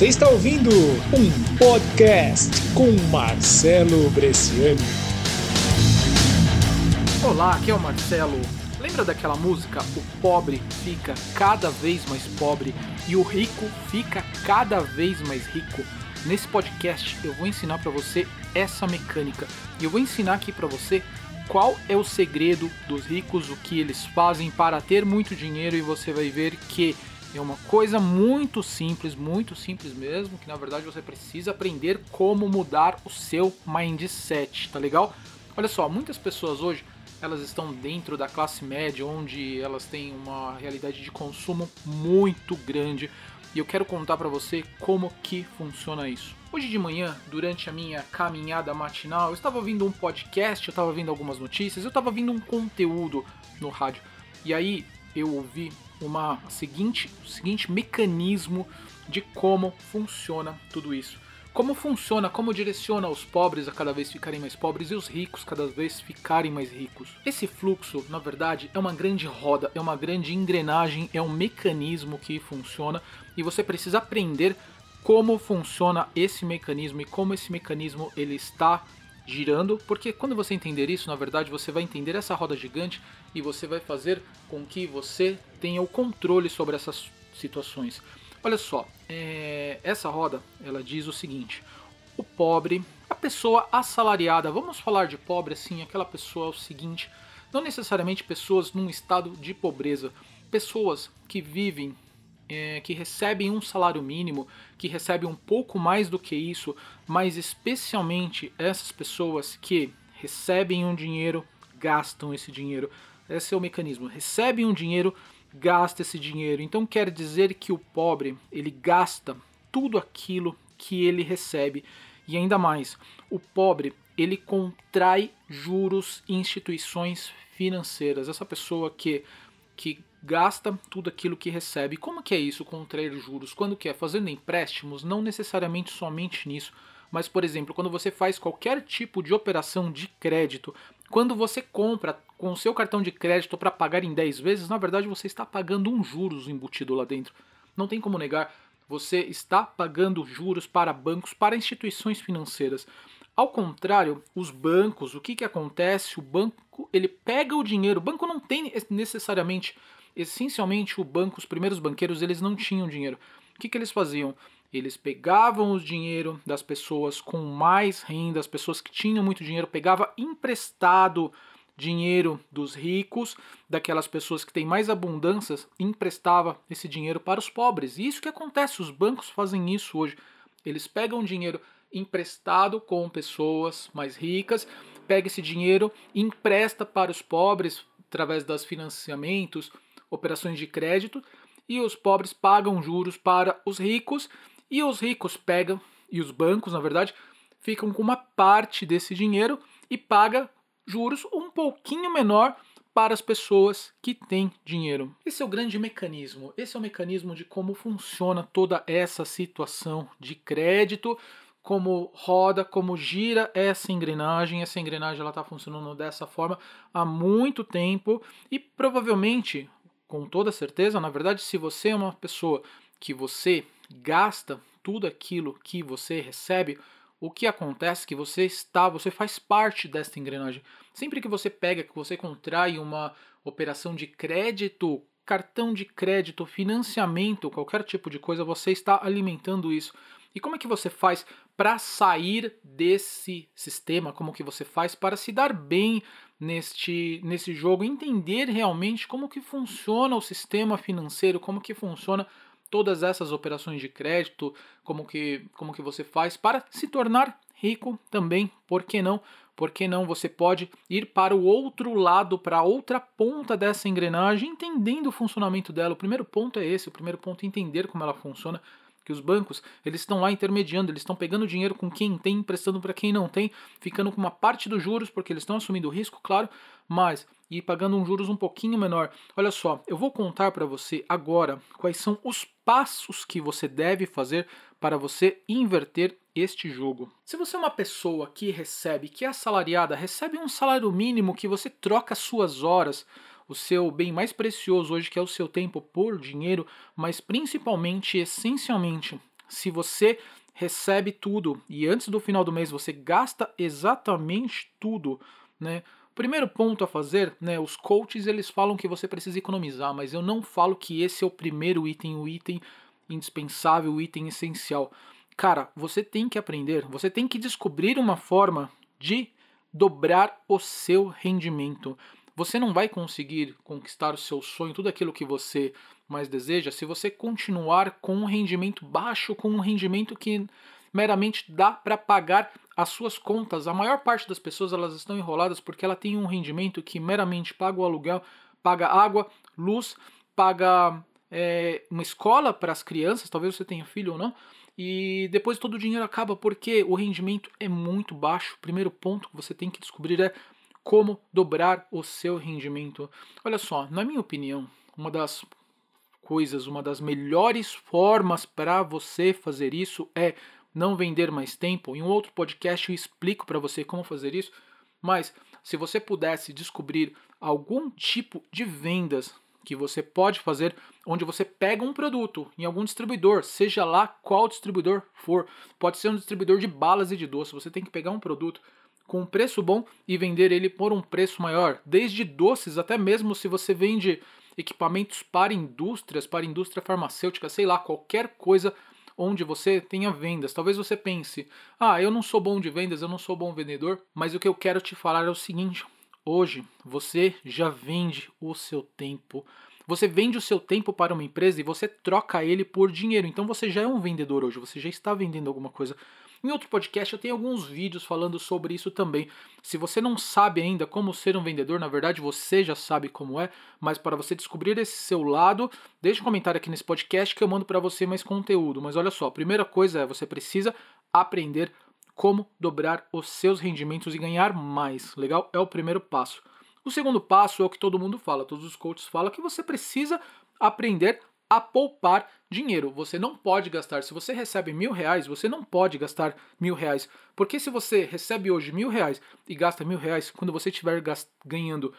Você está ouvindo um podcast com Marcelo Bresciani. Olá, aqui é o Marcelo. Lembra daquela música? O pobre fica cada vez mais pobre e o rico fica cada vez mais rico. Nesse podcast eu vou ensinar para você essa mecânica e eu vou ensinar aqui para você qual é o segredo dos ricos, o que eles fazem para ter muito dinheiro e você vai ver que é uma coisa muito simples, muito simples mesmo, que na verdade você precisa aprender como mudar o seu mindset, tá legal? Olha só, muitas pessoas hoje elas estão dentro da classe média, onde elas têm uma realidade de consumo muito grande, e eu quero contar para você como que funciona isso. Hoje de manhã, durante a minha caminhada matinal, eu estava ouvindo um podcast, eu estava ouvindo algumas notícias, eu estava ouvindo um conteúdo no rádio. E aí eu ouvi uma seguinte, o seguinte mecanismo de como funciona tudo isso. Como funciona, como direciona os pobres a cada vez ficarem mais pobres e os ricos cada vez ficarem mais ricos. Esse fluxo, na verdade, é uma grande roda, é uma grande engrenagem, é um mecanismo que funciona e você precisa aprender como funciona esse mecanismo e como esse mecanismo ele está girando, porque quando você entender isso, na verdade, você vai entender essa roda gigante e você vai fazer com que você tenha o controle sobre essas situações. Olha só, é, essa roda ela diz o seguinte: o pobre, a pessoa assalariada, vamos falar de pobre assim, aquela pessoa é o seguinte, não necessariamente pessoas num estado de pobreza, pessoas que vivem é, que recebem um salário mínimo, que recebem um pouco mais do que isso, mas especialmente essas pessoas que recebem um dinheiro, gastam esse dinheiro. Esse é o mecanismo. Recebem um dinheiro, gasta esse dinheiro. Então quer dizer que o pobre, ele gasta tudo aquilo que ele recebe. E ainda mais, o pobre, ele contrai juros em instituições financeiras. Essa pessoa que que gasta tudo aquilo que recebe. Como que é isso, contrair juros? Quando que é? Fazendo empréstimos, não necessariamente somente nisso, mas, por exemplo, quando você faz qualquer tipo de operação de crédito, quando você compra com o seu cartão de crédito para pagar em 10 vezes, na verdade você está pagando um juros embutido lá dentro. Não tem como negar, você está pagando juros para bancos, para instituições financeiras. Ao contrário, os bancos, o que, que acontece? O banco ele pega o dinheiro, o banco não tem necessariamente essencialmente o banco, os primeiros banqueiros, eles não tinham dinheiro. O que, que eles faziam? Eles pegavam o dinheiro das pessoas com mais renda, as pessoas que tinham muito dinheiro, pegava emprestado dinheiro dos ricos, daquelas pessoas que têm mais abundâncias, emprestava esse dinheiro para os pobres. E isso que acontece, os bancos fazem isso hoje. Eles pegam dinheiro emprestado com pessoas mais ricas, pega esse dinheiro, empresta para os pobres através dos financiamentos, operações de crédito e os pobres pagam juros para os ricos e os ricos pegam e os bancos, na verdade, ficam com uma parte desse dinheiro e paga juros um pouquinho menor para as pessoas que têm dinheiro. Esse é o grande mecanismo. Esse é o mecanismo de como funciona toda essa situação de crédito, como roda, como gira essa engrenagem. Essa engrenagem ela está funcionando dessa forma há muito tempo e provavelmente com toda certeza, na verdade, se você é uma pessoa que você gasta tudo aquilo que você recebe, o que acontece é que você está, você faz parte desta engrenagem. Sempre que você pega, que você contrai uma operação de crédito, cartão de crédito, financiamento, qualquer tipo de coisa, você está alimentando isso. E como é que você faz para sair desse sistema? Como que você faz para se dar bem neste, nesse jogo, entender realmente como que funciona o sistema financeiro, como que funciona todas essas operações de crédito, como que, como que você faz para se tornar rico também, por que não? Por que não você pode ir para o outro lado, para outra ponta dessa engrenagem, entendendo o funcionamento dela. O primeiro ponto é esse, o primeiro ponto é entender como ela funciona os bancos eles estão lá intermediando, eles estão pegando dinheiro com quem tem, emprestando para quem não tem, ficando com uma parte dos juros, porque eles estão assumindo o risco, claro, mas e pagando um juros um pouquinho menor. Olha só, eu vou contar para você agora quais são os passos que você deve fazer para você inverter este jogo. Se você é uma pessoa que recebe, que é assalariada, recebe um salário mínimo que você troca suas horas, o seu bem mais precioso hoje, que é o seu tempo por dinheiro, mas principalmente, essencialmente, se você recebe tudo e antes do final do mês você gasta exatamente tudo, né? Primeiro ponto a fazer, né? Os coaches eles falam que você precisa economizar, mas eu não falo que esse é o primeiro item, o item indispensável, o item essencial. Cara, você tem que aprender, você tem que descobrir uma forma de dobrar o seu rendimento. Você não vai conseguir conquistar o seu sonho, tudo aquilo que você mais deseja, se você continuar com um rendimento baixo, com um rendimento que meramente dá para pagar as suas contas. A maior parte das pessoas elas estão enroladas porque ela tem um rendimento que meramente paga o aluguel, paga água, luz, paga é, uma escola para as crianças, talvez você tenha filho ou não, e depois todo o dinheiro acaba porque o rendimento é muito baixo. O primeiro ponto que você tem que descobrir é como dobrar o seu rendimento. Olha só, na minha opinião, uma das coisas, uma das melhores formas para você fazer isso é não vender mais tempo. Em um outro podcast eu explico para você como fazer isso, mas se você pudesse descobrir algum tipo de vendas que você pode fazer, onde você pega um produto em algum distribuidor, seja lá qual distribuidor for, pode ser um distribuidor de balas e de doce, você tem que pegar um produto com um preço bom e vender ele por um preço maior, desde doces até mesmo se você vende equipamentos para indústrias, para indústria farmacêutica, sei lá, qualquer coisa onde você tenha vendas. Talvez você pense: "Ah, eu não sou bom de vendas, eu não sou bom vendedor", mas o que eu quero te falar é o seguinte: hoje você já vende o seu tempo. Você vende o seu tempo para uma empresa e você troca ele por dinheiro. Então você já é um vendedor hoje, você já está vendendo alguma coisa. Em outro podcast eu tenho alguns vídeos falando sobre isso também. Se você não sabe ainda como ser um vendedor, na verdade você já sabe como é, mas para você descobrir esse seu lado, deixe um comentário aqui nesse podcast que eu mando para você mais conteúdo. Mas olha só, a primeira coisa é você precisa aprender como dobrar os seus rendimentos e ganhar mais. Legal? É o primeiro passo. O segundo passo é o que todo mundo fala, todos os coaches falam que você precisa aprender a poupar dinheiro. Você não pode gastar. Se você recebe mil reais, você não pode gastar mil reais. Porque se você recebe hoje mil reais e gasta mil reais, quando você estiver ganhando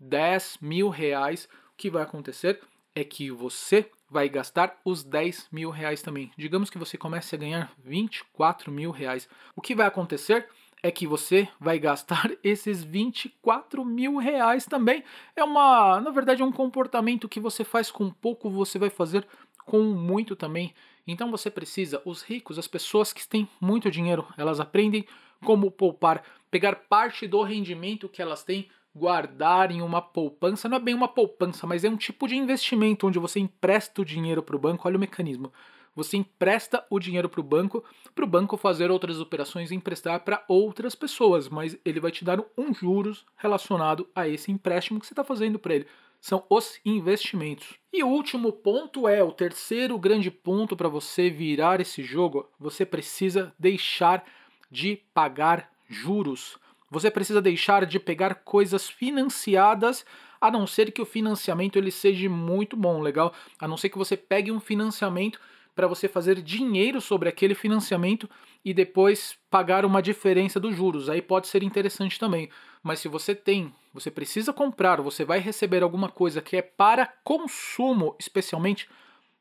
dez mil reais, o que vai acontecer é que você vai gastar os 10 mil reais também. Digamos que você comece a ganhar 24 mil reais. O que vai acontecer é que você vai gastar esses 24 mil reais também. É uma, na verdade, é um comportamento que você faz com pouco, você vai fazer com muito também. Então você precisa, os ricos, as pessoas que têm muito dinheiro, elas aprendem como poupar, pegar parte do rendimento que elas têm, guardar em uma poupança. Não é bem uma poupança, mas é um tipo de investimento onde você empresta o dinheiro para o banco. Olha o mecanismo. Você empresta o dinheiro para o banco, para o banco fazer outras operações e emprestar para outras pessoas, mas ele vai te dar um juros relacionado a esse empréstimo que você está fazendo para ele. São os investimentos. E o último ponto é o terceiro grande ponto para você virar esse jogo. Você precisa deixar de pagar juros. Você precisa deixar de pegar coisas financiadas, a não ser que o financiamento ele seja muito bom, legal? A não ser que você pegue um financiamento para você fazer dinheiro sobre aquele financiamento e depois pagar uma diferença dos juros. Aí pode ser interessante também. Mas se você tem, você precisa comprar, você vai receber alguma coisa que é para consumo, especialmente,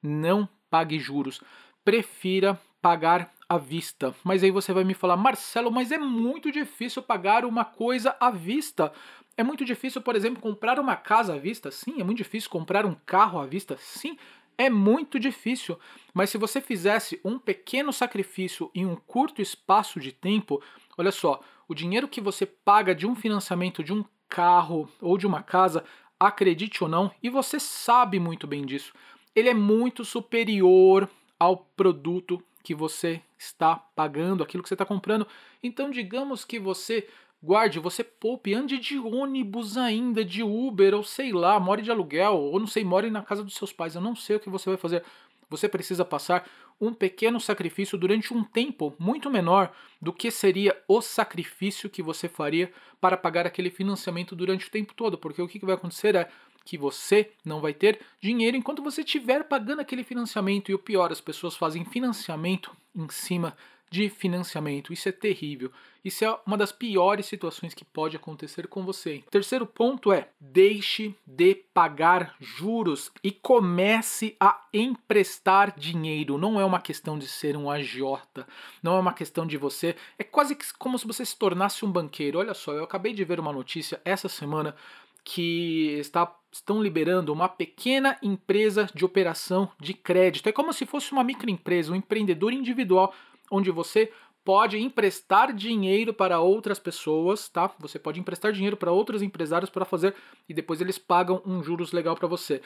não pague juros. Prefira pagar à vista. Mas aí você vai me falar, Marcelo, mas é muito difícil pagar uma coisa à vista. É muito difícil, por exemplo, comprar uma casa à vista? Sim. É muito difícil comprar um carro à vista? Sim é muito difícil, mas se você fizesse um pequeno sacrifício em um curto espaço de tempo, olha só, o dinheiro que você paga de um financiamento de um carro ou de uma casa, acredite ou não, e você sabe muito bem disso, ele é muito superior ao produto que você está pagando, aquilo que você está comprando. Então, digamos que você Guarde, você poupe, ande de ônibus ainda, de Uber, ou sei lá, more de aluguel, ou não sei, more na casa dos seus pais. Eu não sei o que você vai fazer. Você precisa passar um pequeno sacrifício durante um tempo muito menor do que seria o sacrifício que você faria para pagar aquele financiamento durante o tempo todo. Porque o que vai acontecer é que você não vai ter dinheiro enquanto você estiver pagando aquele financiamento. E o pior, as pessoas fazem financiamento em cima de financiamento. Isso é terrível. Isso é uma das piores situações que pode acontecer com você. Terceiro ponto é: deixe de pagar juros e comece a emprestar dinheiro. Não é uma questão de ser um agiota, não é uma questão de você. É quase como se você se tornasse um banqueiro. Olha só, eu acabei de ver uma notícia essa semana que está, estão liberando uma pequena empresa de operação de crédito. É como se fosse uma microempresa, um empreendedor individual, onde você pode emprestar dinheiro para outras pessoas, tá? Você pode emprestar dinheiro para outros empresários para fazer e depois eles pagam um juros legal para você.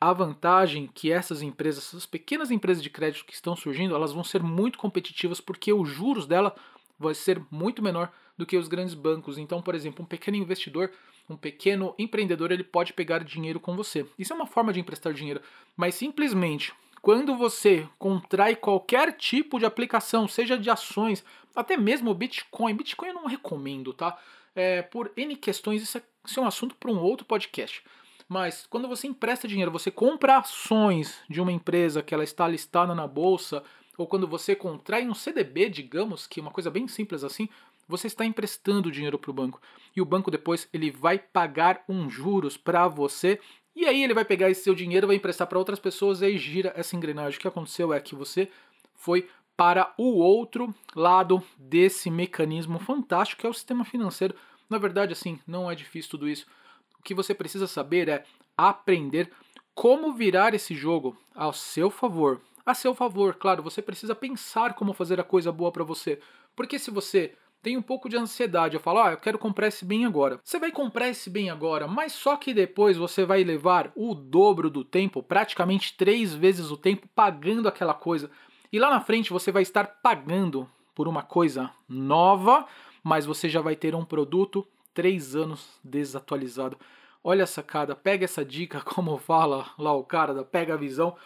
A vantagem que essas empresas, essas pequenas empresas de crédito que estão surgindo, elas vão ser muito competitivas porque os juros dela vai ser muito menor do que os grandes bancos. Então, por exemplo, um pequeno investidor, um pequeno empreendedor, ele pode pegar dinheiro com você. Isso é uma forma de emprestar dinheiro, mas simplesmente quando você contrai qualquer tipo de aplicação, seja de ações, até mesmo Bitcoin, Bitcoin eu não recomendo, tá? É, por N questões, isso é, isso é um assunto para um outro podcast. Mas quando você empresta dinheiro, você compra ações de uma empresa que ela está listada na bolsa, ou quando você contrai um CDB, digamos, que é uma coisa bem simples assim, você está emprestando dinheiro para o banco e o banco depois ele vai pagar um juros para você e aí ele vai pegar esse seu dinheiro, vai emprestar para outras pessoas e aí gira essa engrenagem. O que aconteceu é que você foi para o outro lado desse mecanismo fantástico que é o sistema financeiro. Na verdade, assim, não é difícil tudo isso. O que você precisa saber é aprender como virar esse jogo ao seu favor. A seu favor, claro, você precisa pensar como fazer a coisa boa para você. Porque se você tem um pouco de ansiedade. Eu falo, ah, eu quero comprar esse bem agora. Você vai comprar esse bem agora, mas só que depois você vai levar o dobro do tempo, praticamente três vezes o tempo, pagando aquela coisa. E lá na frente você vai estar pagando por uma coisa nova, mas você já vai ter um produto três anos desatualizado. Olha a sacada, pega essa dica, como fala lá o cara da Pega a Visão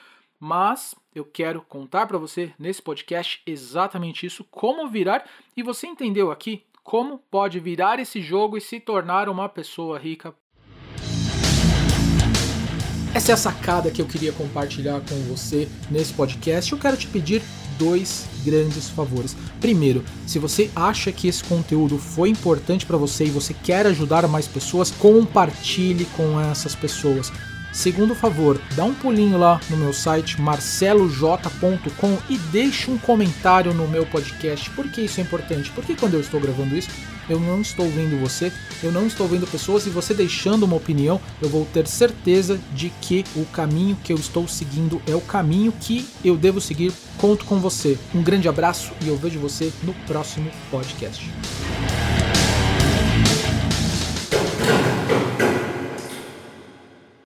mas eu quero contar para você nesse podcast exatamente isso, como virar e você entendeu aqui como pode virar esse jogo e se tornar uma pessoa rica. Essa é a sacada que eu queria compartilhar com você nesse podcast. Eu quero te pedir dois grandes favores. Primeiro, se você acha que esse conteúdo foi importante para você e você quer ajudar mais pessoas, compartilhe com essas pessoas. Segundo favor, dá um pulinho lá no meu site marceloj.com e deixe um comentário no meu podcast. Por que isso é importante? Porque quando eu estou gravando isso, eu não estou vendo você, eu não estou vendo pessoas e você deixando uma opinião, eu vou ter certeza de que o caminho que eu estou seguindo é o caminho que eu devo seguir. Conto com você. Um grande abraço e eu vejo você no próximo podcast.